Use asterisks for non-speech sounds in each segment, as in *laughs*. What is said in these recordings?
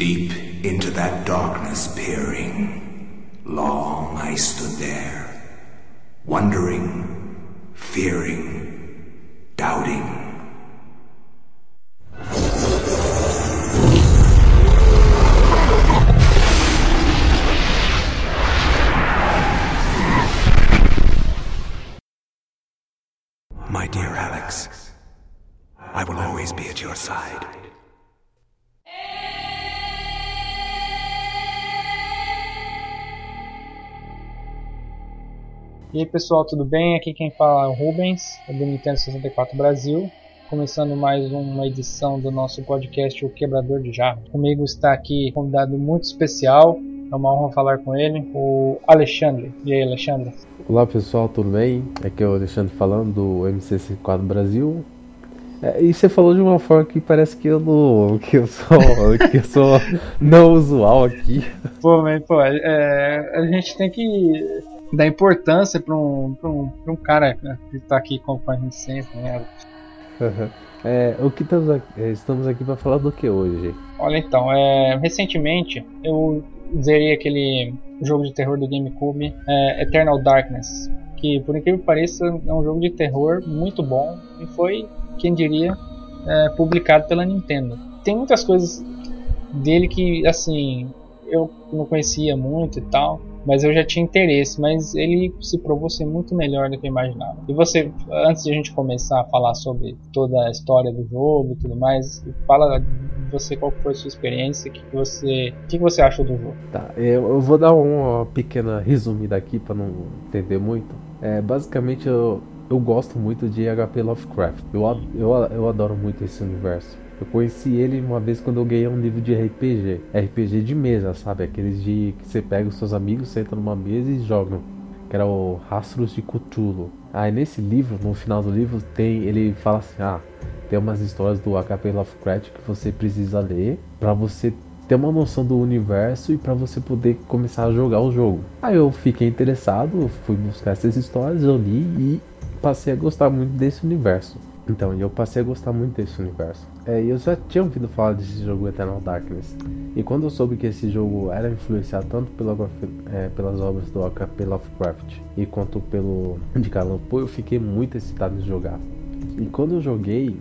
Deep into that darkness peering, long I stood there, wondering, fearing, doubting. My dear Alex, I will always be at your side. E aí pessoal, tudo bem? Aqui quem fala é o Rubens, do Nintendo 64 Brasil. Começando mais uma edição do nosso podcast O Quebrador de Jarro. Comigo está aqui um convidado muito especial, é uma honra falar com ele, o Alexandre. E aí, Alexandre? Olá pessoal, tudo bem? Aqui é o Alexandre falando do MC64 Brasil. É, e você falou de uma forma que parece que eu não. que eu sou. que eu sou *laughs* não usual aqui. Pô, mas pô, é, a gente tem que dar importância para um, pra um, pra um cara que está aqui com a gente sempre, né? Uhum. É, o que estamos aqui, é, estamos aqui para falar do que hoje? Olha então, é, recentemente eu zerei aquele jogo de terror do GameCube, é, Eternal Darkness, que por incrível que pareça é um jogo de terror muito bom e foi, quem diria, é, publicado pela Nintendo. Tem muitas coisas dele que assim eu não conhecia muito e tal, mas eu já tinha interesse, mas ele se provou ser muito melhor do que eu imaginava. E você, antes de a gente começar a falar sobre toda a história do jogo e tudo mais, fala você qual foi a sua experiência, o que, você, o que, que você achou do jogo? Tá, eu vou dar uma pequena resumida aqui para não entender muito. É, basicamente eu, eu gosto muito de HP Lovecraft. Eu, eu, eu adoro muito esse universo. Eu conheci ele uma vez quando eu ganhei um livro de RPG. RPG de mesa, sabe? Aqueles de que você pega os seus amigos, senta numa mesa e jogam. Que era o Rastros de Cthulhu. Aí nesse livro, no final do livro, tem ele fala assim: ah, tem umas histórias do HP Lovecraft que você precisa ler para você ter uma noção do universo e para você poder começar a jogar o jogo. Aí eu fiquei interessado, fui buscar essas histórias, eu li e passei a gostar muito desse universo. Então, eu passei a gostar muito desse universo. É, eu já tinha ouvido falar desse jogo Eternal Darkness. E quando eu soube que esse jogo era influenciado tanto pela, é, pelas obras do HP Lovecraft e quanto pelo *laughs* de Allan Poe, eu fiquei muito excitado em jogar. E quando eu joguei,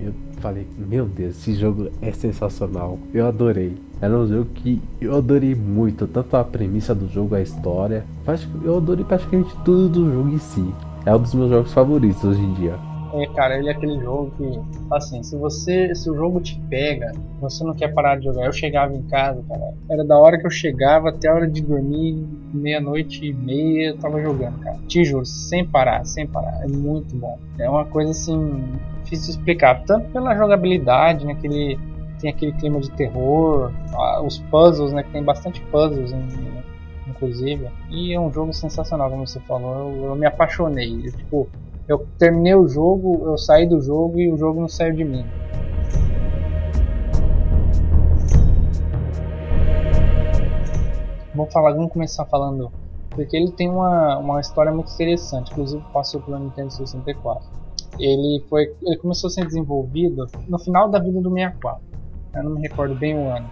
eu falei, meu Deus, esse jogo é sensacional. Eu adorei. Era um jogo que eu adorei muito, tanto a premissa do jogo, a história. Eu adorei praticamente tudo do jogo em si. É um dos meus jogos favoritos hoje em dia. É, cara, ele é aquele jogo que, assim, se você, se o jogo te pega, você não quer parar de jogar. Eu chegava em casa, cara, era da hora que eu chegava até a hora de dormir, meia-noite e meia, eu tava jogando, cara. Te juro, sem parar, sem parar. É muito bom. É uma coisa assim, difícil de explicar, tanto pela jogabilidade, né, aquele tem aquele clima de terror, os puzzles, né, que tem bastante puzzles inclusive. E é um jogo sensacional, como você falou. Eu, eu me apaixonei. Eu, tipo, eu terminei o jogo, eu saí do jogo e o jogo não saiu de mim. Vamos falar, vamos começar falando porque ele tem uma, uma história muito interessante, inclusive passou pelo Nintendo 64. Ele foi, ele começou a ser desenvolvido no final da vida do 64. Eu não me recordo bem o ano,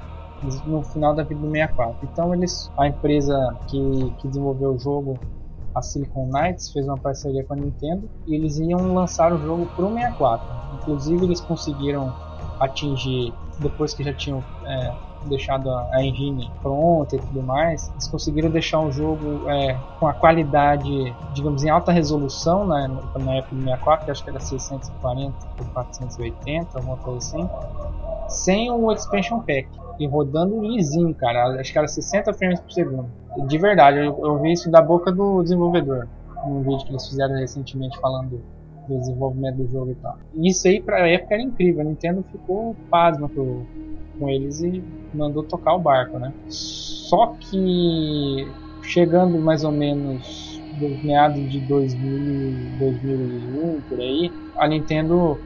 no final da vida do 64. Então eles, a empresa que, que desenvolveu o jogo a Silicon Knights fez uma parceria com a Nintendo e eles iam lançar o jogo para o 64. Inclusive eles conseguiram atingir, depois que já tinham é, deixado a, engine pronta e tudo mais, eles conseguiram deixar o jogo é, com a qualidade, digamos, em alta resolução né, na época do 64, que acho que era 640 por 480, alguma coisa assim, sem o expansion pack e rodando lisinho, cara. Acho que era 60 frames por segundo. De verdade, eu, eu vi isso da boca do desenvolvedor. Um vídeo que eles fizeram recentemente falando do desenvolvimento do jogo e tal. Isso aí pra época era incrível. A Nintendo ficou pasma pro, com eles e mandou tocar o barco, né? Só que chegando mais ou menos dos meados de 2000, 2001 por aí, a Nintendo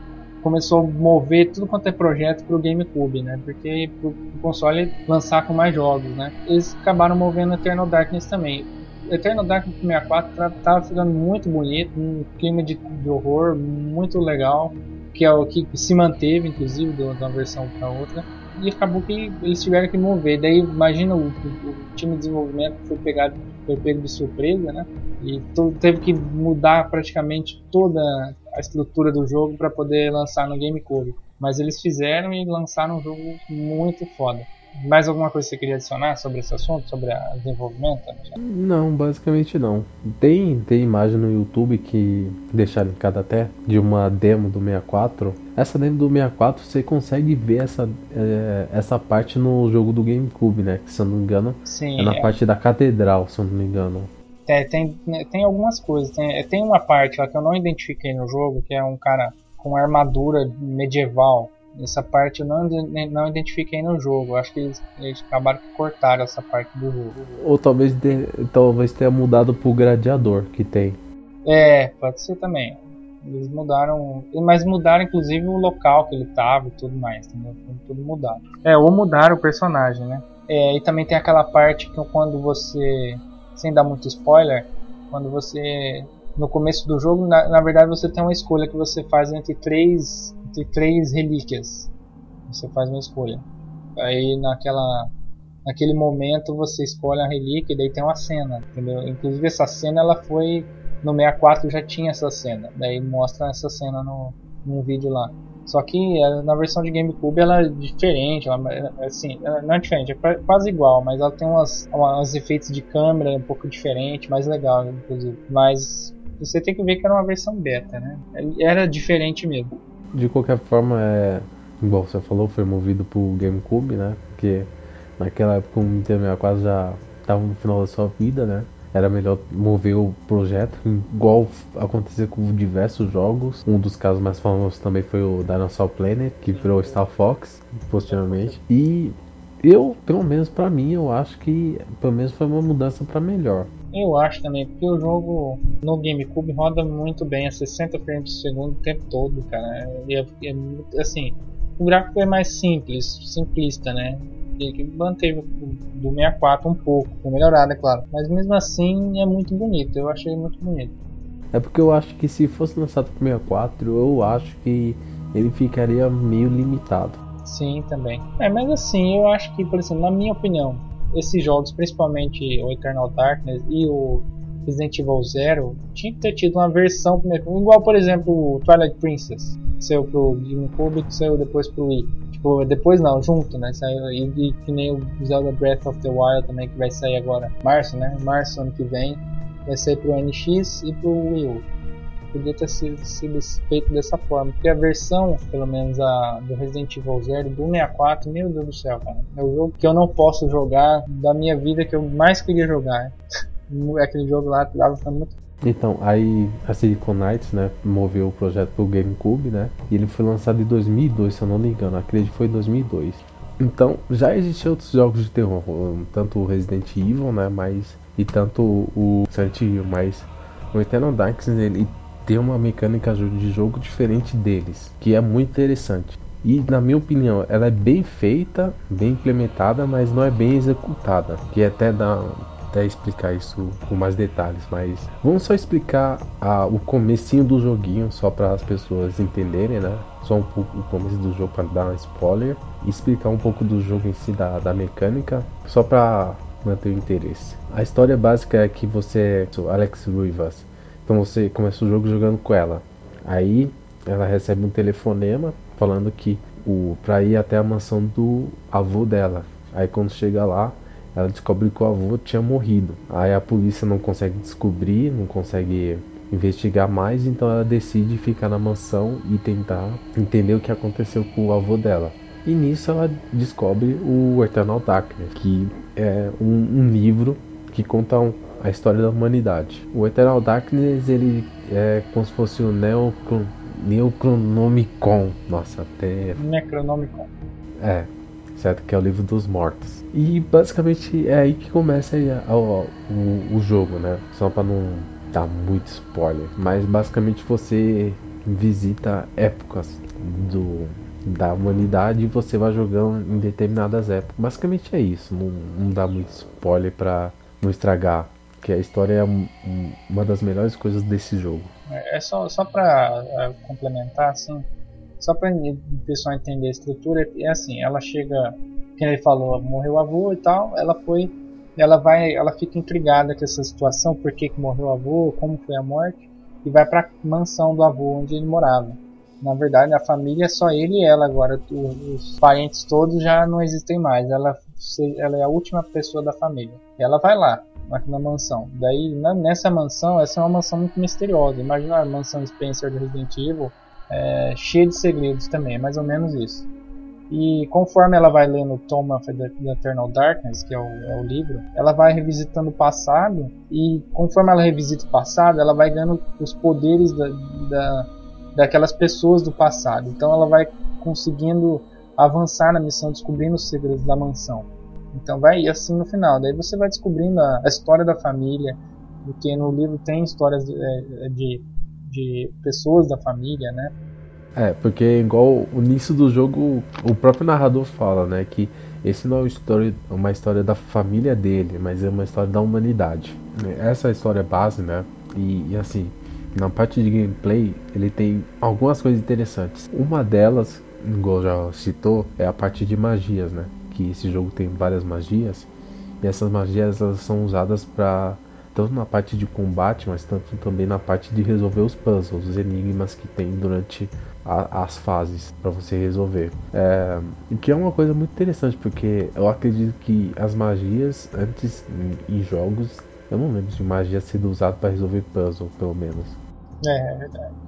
começou a mover tudo quanto é projeto pro GameCube, né? Porque pro, pro console lançar com mais jogos, né? Eles acabaram movendo Eternal Darkness também. Eternal Darkness 64 tava ficando muito bonito, um clima de, de horror muito legal, que é o que se manteve, inclusive, de uma versão para outra. E acabou que eles tiveram que mover. Daí imagina o, o time de desenvolvimento foi pegado, foi pego de surpresa, né? E teve que mudar praticamente toda a estrutura do jogo para poder lançar no GameCube. Mas eles fizeram e lançaram um jogo muito foda. Mais alguma coisa que você queria adicionar sobre esse assunto, sobre o desenvolvimento? Não, basicamente não. Tem, tem imagem no YouTube que deixaram cada até de uma demo do 64. Essa demo do 64 você consegue ver essa, é, essa parte no jogo do GameCube, né? Que se eu não me engano Sim, é na é. parte da catedral, se eu não me engano. É, tem, tem algumas coisas. Tem, tem uma parte lá que eu não identifiquei no jogo, que é um cara com armadura medieval essa parte eu não, não identifiquei no jogo. Acho que eles, eles acabaram de cortar essa parte do jogo. Ou talvez, de, talvez tenha mudado pro gladiador que tem. É, pode ser também. Eles mudaram. Mas mudaram inclusive o local que ele tava e tudo mais, entendeu? Tudo mudado. É, ou mudaram o personagem, né? É, e também tem aquela parte que quando você. Sem dar muito spoiler, quando você. No começo do jogo, na, na verdade você tem uma escolha que você faz entre três entre três relíquias. Você faz uma escolha. Aí naquela naquele momento você escolhe a relíquia e daí tem uma cena, entendeu? Inclusive essa cena ela foi no 64 já tinha essa cena. Daí mostra essa cena no, no vídeo lá. Só que eh, na versão de GameCube ela é diferente, ela, é, assim, não é diferente, é quase igual, mas ela tem umas, umas efeitos de câmera um pouco diferente, mais legal, inclusive. Mas você tem que ver que era uma versão beta, né? Era diferente mesmo de qualquer forma, é. Igual você falou, foi movido pro GameCube, né? Porque naquela época o Nintendo 64 já estava no final da sua vida, né? Era melhor mover o projeto, igual aconteceu com diversos jogos. Um dos casos mais famosos também foi o Dinosaur Planet, que virou Star Fox posteriormente. E eu, pelo menos para mim, eu acho que pelo menos foi uma mudança para melhor. Eu acho também, porque o jogo no GameCube roda muito bem a 60 frames por segundo o tempo todo, cara. E é, é, assim, o gráfico é mais simples, simplista, né? que manteve do 64 um pouco, foi melhorado, é claro. Mas mesmo assim é muito bonito, eu achei muito bonito. É porque eu acho que se fosse lançado pro 64, eu acho que ele ficaria meio limitado. Sim, também. É, mas assim, eu acho que, por exemplo, na minha opinião, esses jogos, principalmente o Eternal Darkness e o Resident Evil Zero, tinha que ter tido uma versão igual, por exemplo, o Twilight Princess, que saiu pro GameCube que saiu depois pro Wii. Tipo, depois não, junto, né? Saiu, e, e, que nem o Zelda Breath of the Wild também, que vai sair agora, março, né? Março ano que vem, vai sair pro NX e pro Wii U podia ter sido, sido, feito dessa forma. Porque a versão, pelo menos a do Resident Evil Zero do 64, meu Deus do céu, cara. É o jogo que eu não posso jogar da minha vida que eu mais queria jogar. *laughs* Aquele jogo lá dava pra muito então, aí a Silicon Knights, né, moveu o projeto pro GameCube, né, e ele foi lançado em 2002, se eu não me engano, acredito que foi em 2002. Então, já existiam outros jogos de terror, tanto o Resident Evil, né, mas e tanto o Silent Hill, mas o Eternal Darkness ele ter uma mecânica de jogo diferente deles, que é muito interessante. E na minha opinião, ela é bem feita, bem implementada, mas não é bem executada. Que é até dá até explicar isso com mais detalhes, mas vamos só explicar a, o comecinho do joguinho só para as pessoas entenderem, né? Só um pouco o começo do jogo para dar um spoiler e explicar um pouco do jogo em si da, da mecânica, só para manter o interesse. A história básica é que você, Alex Rivas, então você começa o jogo jogando com ela. Aí ela recebe um telefonema falando que o para ir até a mansão do avô dela. Aí quando chega lá, ela descobre que o avô tinha morrido. Aí a polícia não consegue descobrir, não consegue investigar mais, então ela decide ficar na mansão e tentar entender o que aconteceu com o avô dela. E nisso ela descobre o Eternal Darkness, que é um, um livro que conta um, a história da humanidade. O Eternal Darkness ele é como se fosse o Neocron, Neocronomicon. Nossa, até. Necronomicon. É, certo? Que é o livro dos mortos. E basicamente é aí que começa a, o, o, jogo, né? Só para não dar muito spoiler. Mas basicamente você visita épocas do, da humanidade e você vai jogando em determinadas épocas. Basicamente é isso. Não, não dá muito spoiler para não estragar que a história é uma das melhores coisas desse jogo. É só, só para é, complementar, assim, só para o pessoal entender a estrutura, é assim, ela chega, quem ele falou, morreu o avô e tal, ela foi, ela vai, ela fica intrigada com essa situação, por que, que morreu o avô, como foi a morte, e vai para mansão do avô onde ele morava. Na verdade, a família é só ele e ela agora, os parentes todos já não existem mais. Ela, ela é a última pessoa da família. Ela vai lá, aqui na mansão. Daí, na, nessa mansão, essa é uma mansão muito misteriosa. Imagina a mansão Spencer do Resident Evil, é, cheia de segredos também, é mais ou menos isso. E conforme ela vai lendo Tom of the, Eternal Darkness, que é o, é o, livro, ela vai revisitando o passado e conforme ela revisita o passado, ela vai ganhando os poderes da, da, daquelas pessoas do passado. Então ela vai conseguindo avançar na missão, descobrindo os segredos da mansão. Então vai assim no final. Daí você vai descobrindo a, a história da família, porque no livro tem histórias de, é, de, de pessoas da família, né? É, porque igual o início do jogo, o próprio narrador fala, né, que esse não é uma história, uma história da família dele, mas é uma história da humanidade. Essa é a história base, né? E, e assim, na parte de gameplay, ele tem algumas coisas interessantes. Uma delas, igual já citou, é a parte de magias, né? Que esse jogo tem várias magias e essas magias elas são usadas para tanto na parte de combate, mas tanto também na parte de resolver os puzzles, os enigmas que tem durante a, as fases para você resolver. É, que é uma coisa muito interessante, porque eu acredito que as magias antes em, em jogos, eu não lembro de magia sendo usada para resolver puzzle, pelo menos. É, é verdade.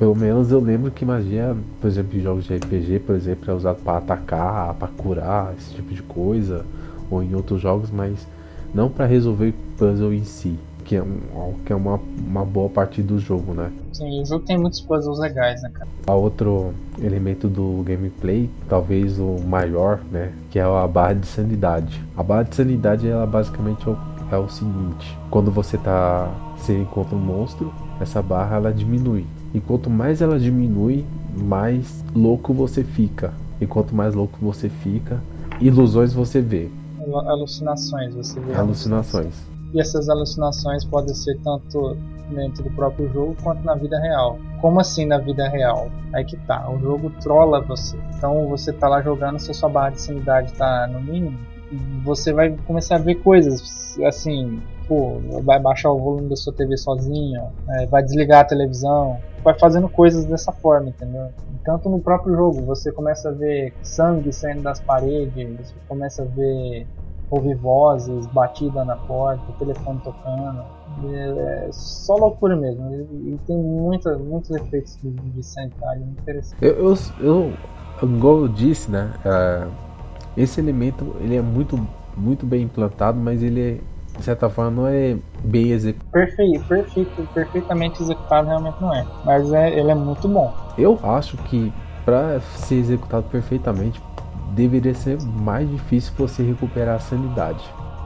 Pelo menos eu lembro que magia, por exemplo, em jogos de RPG, por exemplo, é usado para atacar, para curar, esse tipo de coisa, ou em outros jogos, mas não para resolver puzzle em si, que é, um, que é uma, uma boa parte do jogo, né? Sim, o jogo tem muitos puzzles legais, né, cara? A outro elemento do gameplay, talvez o maior, né, que é a barra de sanidade. A barra de sanidade, ela basicamente é o, é o seguinte: quando você tá você encontra um monstro, essa barra ela diminui. E quanto mais ela diminui, mais louco você fica. E quanto mais louco você fica, ilusões você vê. Alucinações, você vê. Alucinações. E essas alucinações podem ser tanto dentro do próprio jogo quanto na vida real. Como assim na vida real? Aí que tá, o jogo trola você. Então você tá lá jogando, se a sua barra de sanidade tá no mínimo, você vai começar a ver coisas assim, pô, vai baixar o volume da sua TV sozinho, é, vai desligar a televisão, vai fazendo coisas dessa forma, entendeu? Tanto no próprio jogo, você começa a ver sangue saindo das paredes, você começa a ver ouvir vozes, batida na porta, telefone tocando. É só loucura mesmo. E tem muita, muitos efeitos de, de muito interessantes. Eu, eu, eu, igual eu disse, né? É, esse elemento ele é muito, muito bem implantado, mas ele é de certa forma, não é bem executado. Perfeito, perfeito, perfeitamente executado realmente não é. Mas é, ele é muito bom. Eu acho que para ser executado perfeitamente, deveria ser mais difícil você recuperar a sanidade.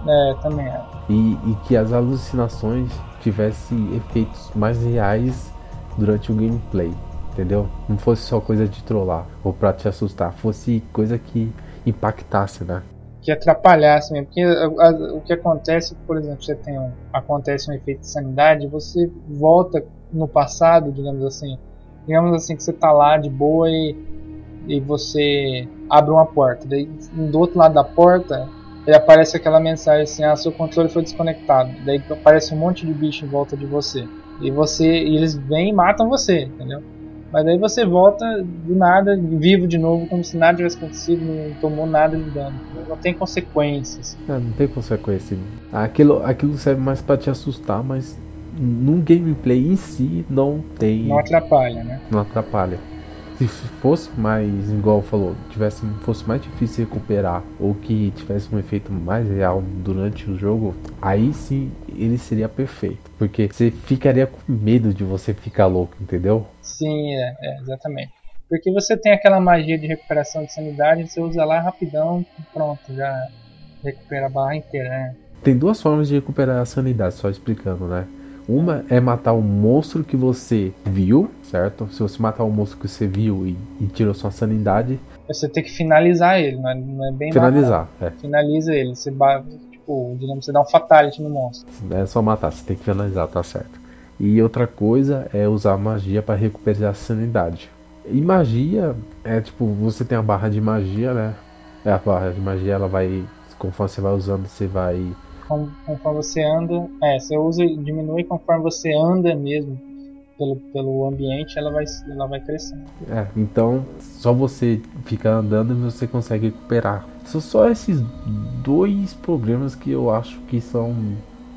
É, também é. E, e que as alucinações tivessem efeitos mais reais durante o gameplay, entendeu? Não fosse só coisa de trollar ou pra te assustar, fosse coisa que impactasse, né? Que atrapalhasse mesmo. Porque a, a, o que acontece, por exemplo, você tem um, acontece um efeito de sanidade, você volta no passado, digamos assim. Digamos assim que você tá lá de boa e, e você abre uma porta. Daí do outro lado da porta ele aparece aquela mensagem assim, ah, seu controle foi desconectado. Daí aparece um monte de bicho em volta de você. E você e eles vêm e matam você, entendeu? Mas aí você volta do nada, vivo de novo, como se nada tivesse acontecido, não tomou nada de dano. Não tem consequências. Não, não tem consequência. Aquilo, aquilo serve mais para te assustar, mas num gameplay em si não tem. Não atrapalha, né? Não atrapalha se fosse mais, igual falou, tivesse, fosse mais difícil recuperar ou que tivesse um efeito mais real durante o jogo, aí sim ele seria perfeito. Porque você ficaria com medo de você ficar louco, entendeu? Sim, é, é exatamente. Porque você tem aquela magia de recuperação de sanidade, você usa lá rapidão, pronto, já recupera a barra inteira, né? Tem duas formas de recuperar a sanidade, só explicando, né? Uma é matar o monstro que você viu, certo? Se você matar o monstro que você viu e, e tirou sua sanidade. Você tem que finalizar ele, não é, não é bem Finalizar, matar. é. Finaliza ele. Você, tipo, digamos, você dá um fatality no monstro. É só matar, você tem que finalizar, tá certo. E outra coisa é usar magia para recuperar a sanidade. E magia é tipo, você tem a barra de magia, né? É, a barra de magia ela vai. Conforme você vai usando, você vai. Conforme você anda. É, você usa e diminui conforme você anda mesmo pelo, pelo ambiente, ela vai, ela vai crescendo. É, então só você ficar andando e você consegue recuperar. São só esses dois problemas que eu acho que são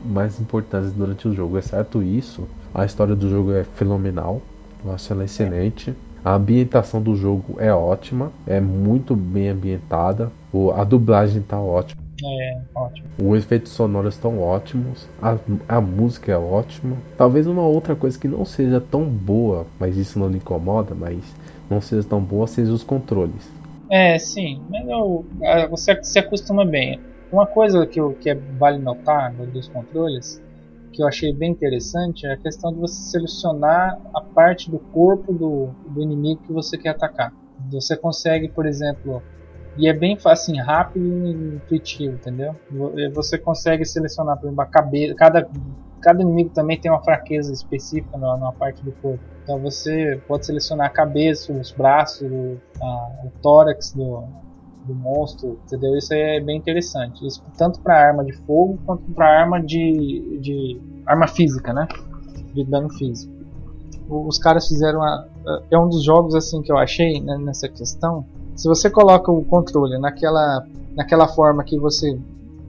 mais importantes durante o jogo. Exceto isso, a história do jogo é fenomenal. Eu acho ela excelente. A ambientação do jogo é ótima, é muito bem ambientada. A dublagem tá ótima. É, ótimo. Os efeitos sonoros estão ótimos, a, a música é ótima. Talvez uma outra coisa que não seja tão boa, mas isso não lhe incomoda, mas não seja tão boa, seja os controles. É, sim, mas eu, você se acostuma bem. Uma coisa que, eu, que é, vale notar dos controles, que eu achei bem interessante, é a questão de você selecionar a parte do corpo do, do inimigo que você quer atacar. Você consegue, por exemplo, e é bem assim, rápido e intuitivo, entendeu? Você consegue selecionar, por exemplo, a cabeça. Cada, cada inimigo também tem uma fraqueza específica na parte do corpo. Então você pode selecionar a cabeça, os braços, a, o tórax do, do monstro, entendeu? Isso é bem interessante. Isso tanto para arma de fogo quanto para arma de, de arma física, né? De dano físico. Os caras fizeram a, é um dos jogos assim que eu achei né, nessa questão se você coloca o controle naquela, naquela forma que você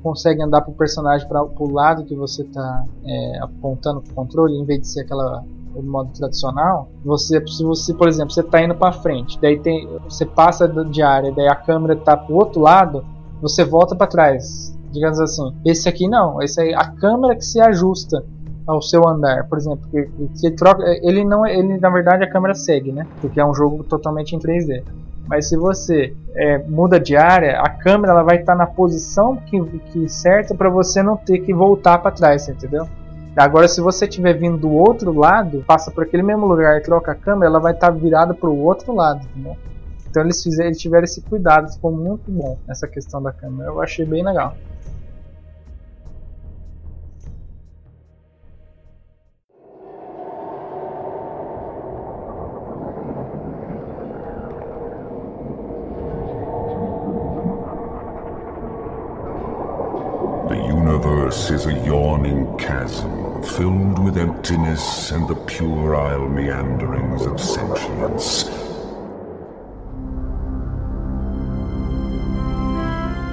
consegue andar pro personagem para o lado que você está é, apontando o controle, em vez de ser aquela modo tradicional, você, se você, por exemplo, você está indo para frente, daí tem, você passa de área, daí a câmera está pro outro lado, você volta para trás, digamos assim. Esse aqui não, esse aí a câmera que se ajusta ao seu andar, por exemplo, que, que troca, ele não, ele na verdade a câmera segue, né? Porque é um jogo totalmente em 3D. Mas se você é, muda de área, a câmera ela vai estar tá na posição que, que certa para você não ter que voltar para trás, entendeu? Agora, se você estiver vindo do outro lado, passa por aquele mesmo lugar e troca a câmera, ela vai estar tá virada para o outro lado, entendeu? Então eles, fizeram, eles tiveram esse cuidado, ficou muito bom essa questão da câmera. Eu achei bem legal. Universe is a yawning chasm filled with emptiness and the puerile meanderings of sentience.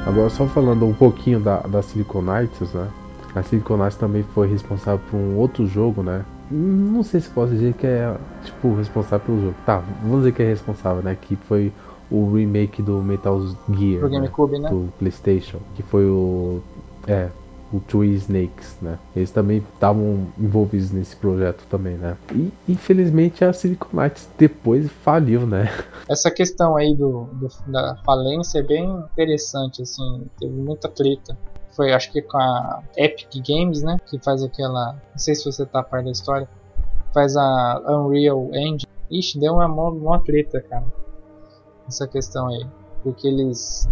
Agora só falando um pouquinho da, da Siliconites, né? A Siliconites também foi responsável por um outro jogo, né? Não sei se posso dizer que é tipo responsável pelo jogo. Tá, vamos dizer que é responsável, né? Que foi o remake do Metal Gear. Pro GameCube, né? Do PlayStation, que foi o é, o Three Snakes, né? Eles também estavam envolvidos nesse projeto também, né? E infelizmente a Silicon Knights depois faliu, né? *laughs* Essa questão aí do, do, da falência é bem interessante, assim, teve muita treta. Foi, acho que com a Epic Games, né? Que faz aquela. Não sei se você tá a par da história. Faz a Unreal Engine. Ixi, deu uma, uma treta, cara. Essa questão aí. Porque eles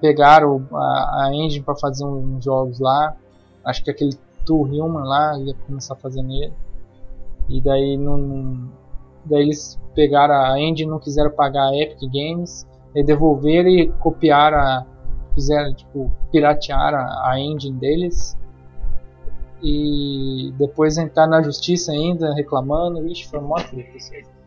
pegaram a, a engine para fazer uns jogos lá. Acho que aquele Tour Human lá ia começar a fazer nele. E daí não, daí eles pegaram a engine, não quiseram pagar a Epic Games, e devolveram e copiaram a, fizeram tipo piratear a, engine deles. E depois entrar na justiça ainda reclamando, ixi, foi mó treta.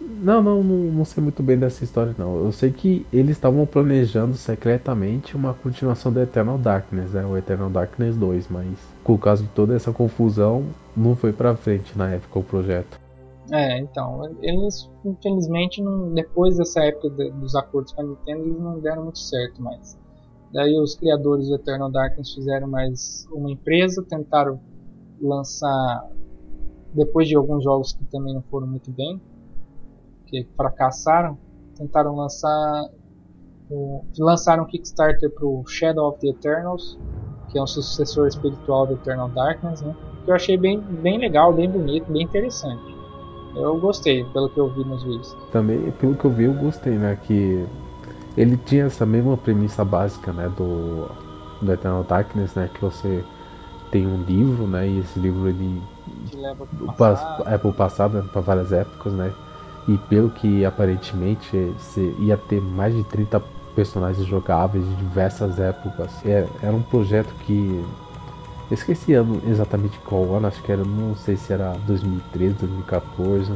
Não, não, não, não, sei muito bem dessa história não. Eu sei que eles estavam planejando secretamente uma continuação do Eternal Darkness, né? O Eternal Darkness 2, mas por causa de toda essa confusão, não foi pra frente na época o projeto. É, então, eles infelizmente não, depois dessa época de, dos acordos com a Nintendo, eles não deram muito certo mais. Daí os criadores do Eternal Darkness fizeram mais uma empresa, tentaram lançar depois de alguns jogos que também não foram muito bem, que fracassaram, tentaram lançar o, lançaram um Kickstarter para o Shadow of the Eternals, que é um sucessor espiritual do Eternal Darkness, né? Que eu achei bem, bem legal, bem bonito, bem interessante. Eu gostei, pelo que eu vi nos vídeos. Também, pelo que eu vi, eu gostei, né? Que ele tinha essa mesma premissa básica, né? Do, do Eternal Darkness, né? Que você tem um livro, né? E esse livro ele Te leva pro passado. é pro passado, né, para várias épocas, né? E pelo que aparentemente ia ter mais de 30 personagens jogáveis de diversas épocas. É, era um projeto que. Eu esqueci ano, exatamente qual ano, acho que era, não sei se era 2013, 2014.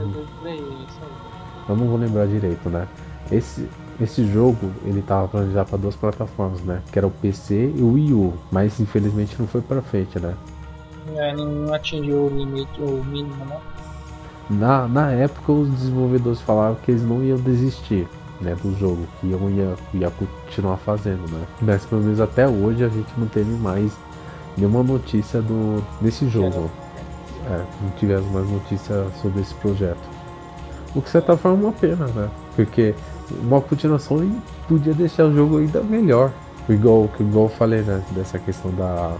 Eu não vou lembrar direito, né? Esse, esse jogo ele tava planejado para duas plataformas, né? Que era o PC e o Wii U, mas infelizmente não foi para frente, né? É, não atingiu o limite, o mínimo, né? Na, na época os desenvolvedores falaram que eles não iam desistir né, do jogo, que iam ia, ia continuar fazendo, né? Mas pelo menos até hoje a gente não teve mais nenhuma notícia do desse jogo. É, não tivemos mais notícia sobre esse projeto. O que você tá falando é uma pena, né? Porque uma continuação podia deixar o jogo ainda melhor. Igual, igual eu falei, né? Dessa questão da,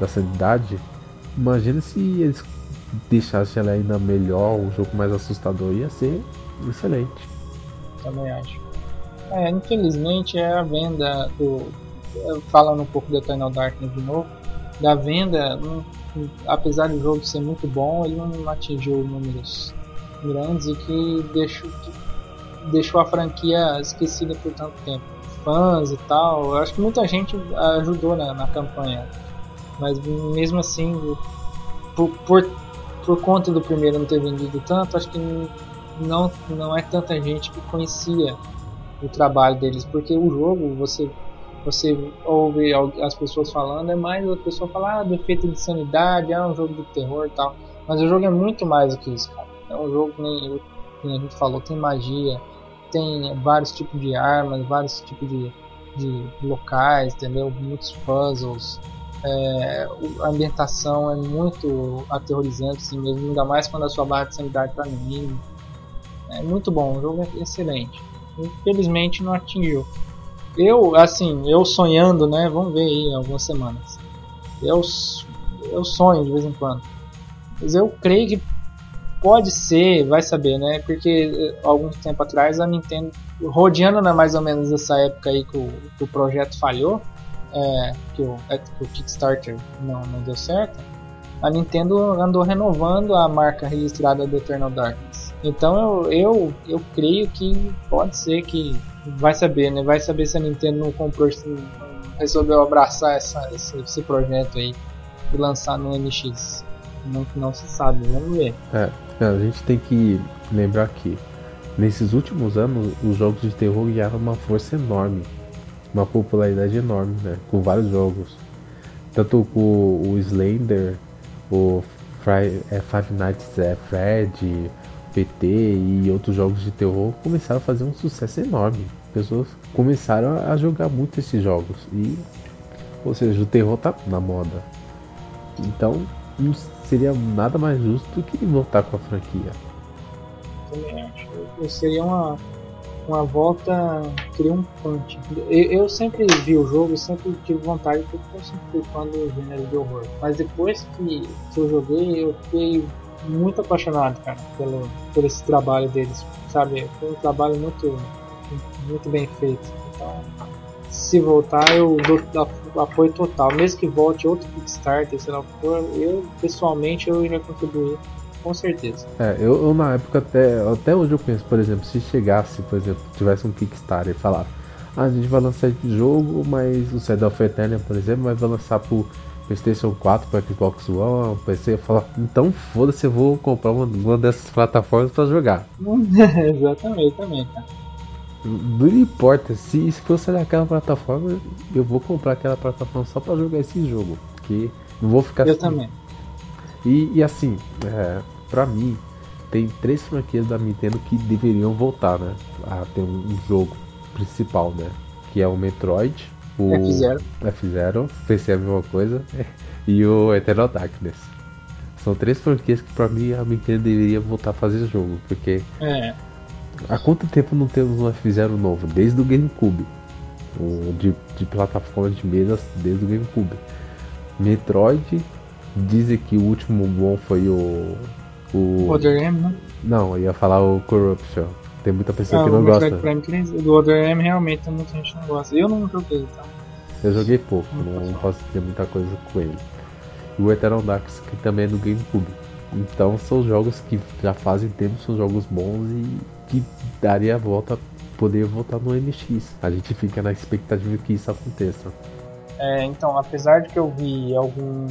da sanidade. Imagina se eles deixassem ela ainda melhor, um jogo mais assustador, ia ser excelente. Também acho. É, infelizmente é a venda do. Falando um pouco do Eternal Darkness de novo, da venda, um, apesar do jogo ser muito bom, ele não atingiu números grandes e que deixou, que deixou a franquia esquecida por tanto tempo. Fãs e tal, eu acho que muita gente ajudou na, na campanha, mas mesmo assim, por, por por conta do primeiro não ter vendido tanto, acho que não, não é tanta gente que conhecia o trabalho deles, porque o jogo você você ouve as pessoas falando, é mais a pessoa falar ah, do efeito de sanidade, é um jogo de terror e tal. Mas o jogo é muito mais do que isso, cara. É um jogo que nem, nem a gente falou, tem magia, tem vários tipos de armas, vários tipos de, de locais, entendeu? Muitos puzzles. É, a ambientação é muito aterrorizante assim mesmo, ainda mais quando a sua barra de sanidade está no mínimo. É muito bom, o jogo é excelente. Infelizmente não atingiu. Eu, assim, eu sonhando, né? Vamos ver aí algumas semanas. Eu, eu sonho de vez em quando. Mas eu creio que pode ser, vai saber, né? Porque eh, algum tempo atrás a Nintendo, rodeando né, mais ou menos essa época aí que o, que o projeto falhou, é, que, o, é, que o Kickstarter não, não deu certo, a Nintendo andou renovando a marca registrada do Eternal Darkness. Então eu, eu, eu creio que pode ser que vai saber, né? Vai saber se a Nintendo não comprou, resolveu abraçar essa, esse, esse projeto aí e lançar no NX. Não, não se sabe, vamos ver. É, a gente tem que lembrar que nesses últimos anos os jogos de terror ganharam uma força enorme uma popularidade enorme, né? Com vários jogos. Tanto com o Slender, o é, Five Nights at Fred, PT e outros jogos de terror começaram a fazer um sucesso enorme. Pessoas começaram a jogar muito esses jogos e, ou seja, o terror tá na moda. Então, não seria nada mais justo do que voltar com a franquia. Também acho. Seria uma uma volta triunfante. Eu, eu sempre vi o jogo, sempre tive vontade, porque eu sempre fui fã do gênero de horror. Mas depois que, que eu joguei, eu fiquei muito apaixonado, cara, pelo, por esse trabalho deles, sabe? Foi um trabalho muito, muito bem feito. Então, se voltar, eu dou apoio total. Mesmo que volte outro Kickstarter, sei lá o que for, eu, pessoalmente, eu já contribuí com certeza. É, eu, eu, na época até, até hoje eu penso, por exemplo, se chegasse, por exemplo, tivesse um Kickstarter e falar, ah, a gente vai lançar esse jogo, mas o Shadow of Eternia, por exemplo, vai lançar pro PlayStation 4, para Xbox One, PC, eu falo, então foda-se, eu vou comprar uma, uma dessas plataformas para jogar. *laughs* Exatamente, também, cara. Não importa, se, se fosse naquela plataforma, eu vou comprar aquela plataforma só para jogar esse jogo. Porque não vou ficar. Eu assim, também. E, e assim, é, pra mim, tem três franquias da Nintendo que deveriam voltar, né? A ter um, um jogo principal, né? Que é o Metroid, o F-Zero, F-Zero, PC é a mesma coisa, *laughs* e o Eternal Darkness. São três franquias que pra mim a Nintendo deveria voltar a fazer jogo, porque é. há quanto tempo não temos um F-Zero novo? Desde o GameCube. O de, de plataforma de mesa desde o GameCube. Metroid, Dizem que o último bom foi o. O Other M, né? Não, eu ia falar o Corruption. Tem muita pessoa ah, que não gosta. Prime, do Other M realmente tem muita gente que não gosta. Eu não joguei, tá? Eu joguei pouco, não, não posso dizer muita coisa com ele. E o Eternal Darks, que também é do GameCube. Então são jogos que já fazem tempo, são jogos bons e que daria a volta, poder voltar no NX. A gente fica na expectativa que isso aconteça. É, então, apesar de que eu vi algum,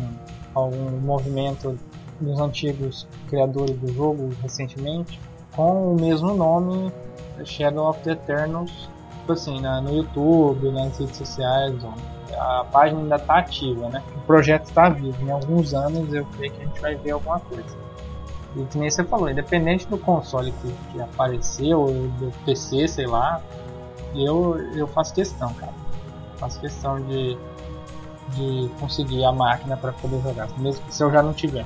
algum movimento dos antigos criadores do jogo recentemente, com o mesmo nome, Shadow of the Eternals, tipo assim, na, no YouTube, nas redes sociais, a página ainda está ativa, né? O projeto está vivo. Em alguns anos eu creio que a gente vai ver alguma coisa. E que nem você falou, independente do console que, que apareceu, do PC, sei lá, eu, eu faço questão, cara. Faço questão de, de conseguir a máquina para poder jogar, mesmo se eu já não tiver.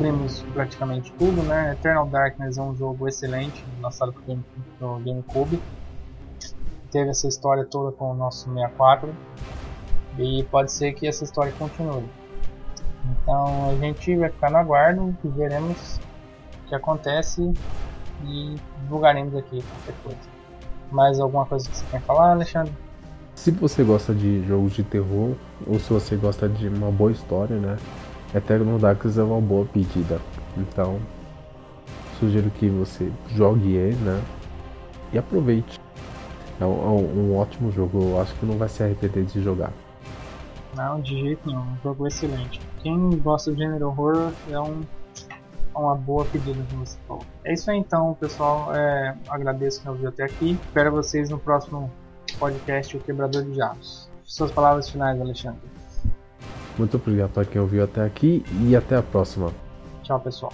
cobrimos praticamente tudo, né? Eternal Darkness é um jogo excelente, lançado pro GameCube. Teve essa história toda com o nosso 64 e pode ser que essa história continue. Então a gente vai ficar no aguardo e veremos o que acontece e divulgaremos aqui qualquer coisa. Mais alguma coisa que você quer falar, Alexandre? Se você gosta de jogos de terror ou se você gosta de uma boa história, né? Eternal Darkness é uma boa pedida. Então, sugiro que você jogue ele, né? E aproveite. É um, é um, ótimo jogo, eu acho que não vai se arrepender de jogar. Não, de jeito nenhum, um jogo excelente. Quem gosta do gênero horror é um, uma boa pedida, como você falou. É isso aí então, pessoal. É, agradeço quem ouviu até aqui. Espero vocês no próximo podcast O Quebrador de Diabos. Suas palavras finais, Alexandre. Muito obrigado para quem ouviu até aqui e até a próxima. Tchau, pessoal.